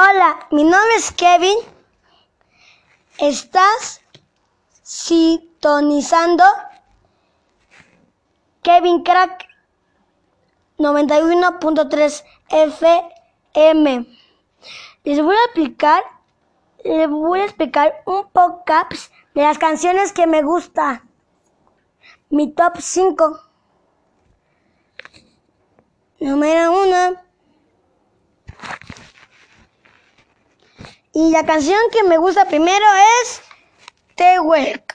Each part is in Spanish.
Hola, mi nombre es Kevin. Estás sintonizando Kevin Crack 91.3 FM. Les voy a explicar, les voy a explicar un poco de las canciones que me gusta. Mi top 5. Número 1. Y la canción que me gusta primero es The Work.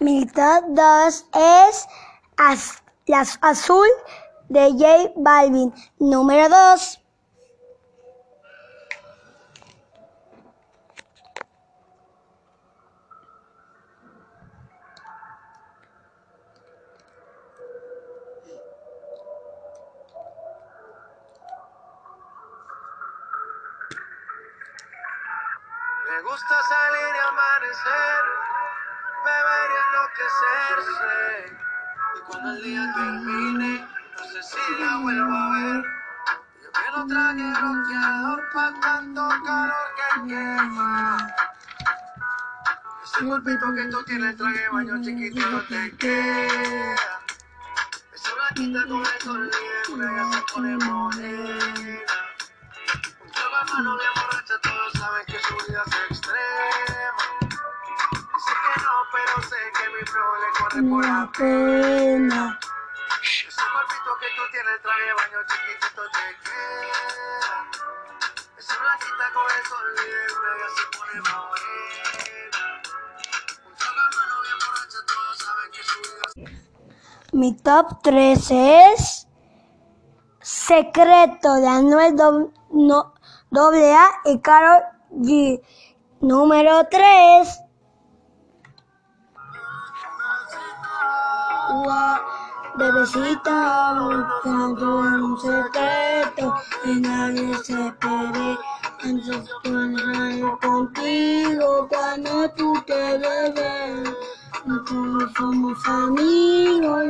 Mi 2 es la azul de J Balvin. Número 2. Me gusta salir y amanecer, beber y enloquecerse. Y cuando el día termine, no sé si la vuelvo a ver. Yo que no traje bloqueador pa' tanto calor que quema. Ese golpito que tú tienes, traje baño chiquitito te queda. Esa blanquita con el sol ya se pone morena. Un trago de mano bien borracha, por la pena. Ese cuerpito que tú tienes, traje baño chiquitito te queda. Esa blanquita con el sol libre, ya se pone morena. Un trago de mano bien borracha, todos saben que su vida Mi top 3 es Secreto de Anuel Do- no- y Karol G. Número 3. Bebecita, buscando un secreto y nadie se espere. Entonces puedo contigo cuando tú te bebes. Nosotros somos amigos,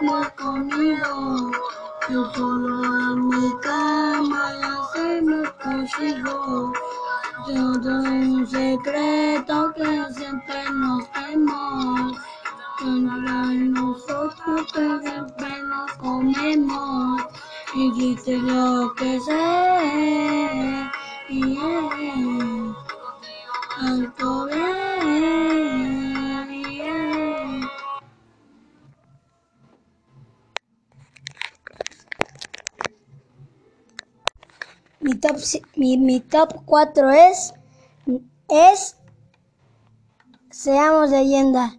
no conmigo. Yo solo en mi cama y hacemos consigo. Yo doy un secreto que siempre nos nosotros que siempre nos comemos. Y dice lo que sé. Yeah. Alto bien. Mi top, mi, mi top 4 es, es Seamos leyenda.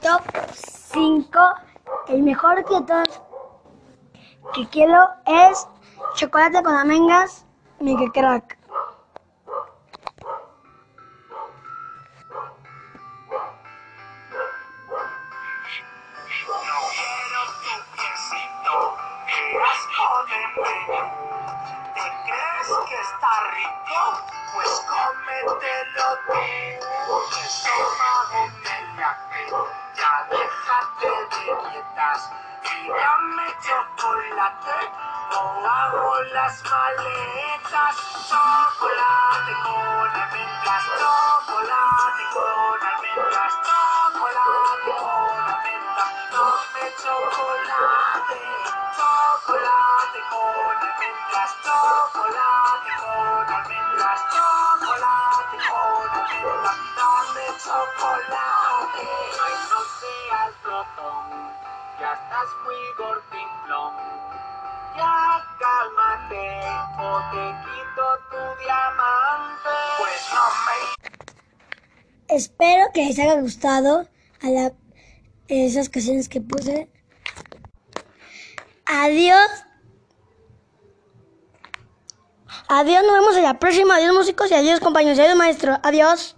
top 5, el mejor que todos que quiero es chocolate con Crack. ¿Te crees que está rico? Pues cómetelo tú. Hago las maletas, chocolate con almendras, chocolate con almendras, chocolate con almendras, dame chocolate, chocolate con almendras, chocolate con almendras, chocolate con almendras, dame chocolate. Ay, no seas glotón, ya estás muy gordinflón. Ya cálmate o te quito tu diamante. Pues no me Espero que les haya gustado a la- esas canciones que puse. Adiós. Adiós, nos vemos en la próxima. Adiós músicos y adiós compañeros. Adiós maestro. Adiós.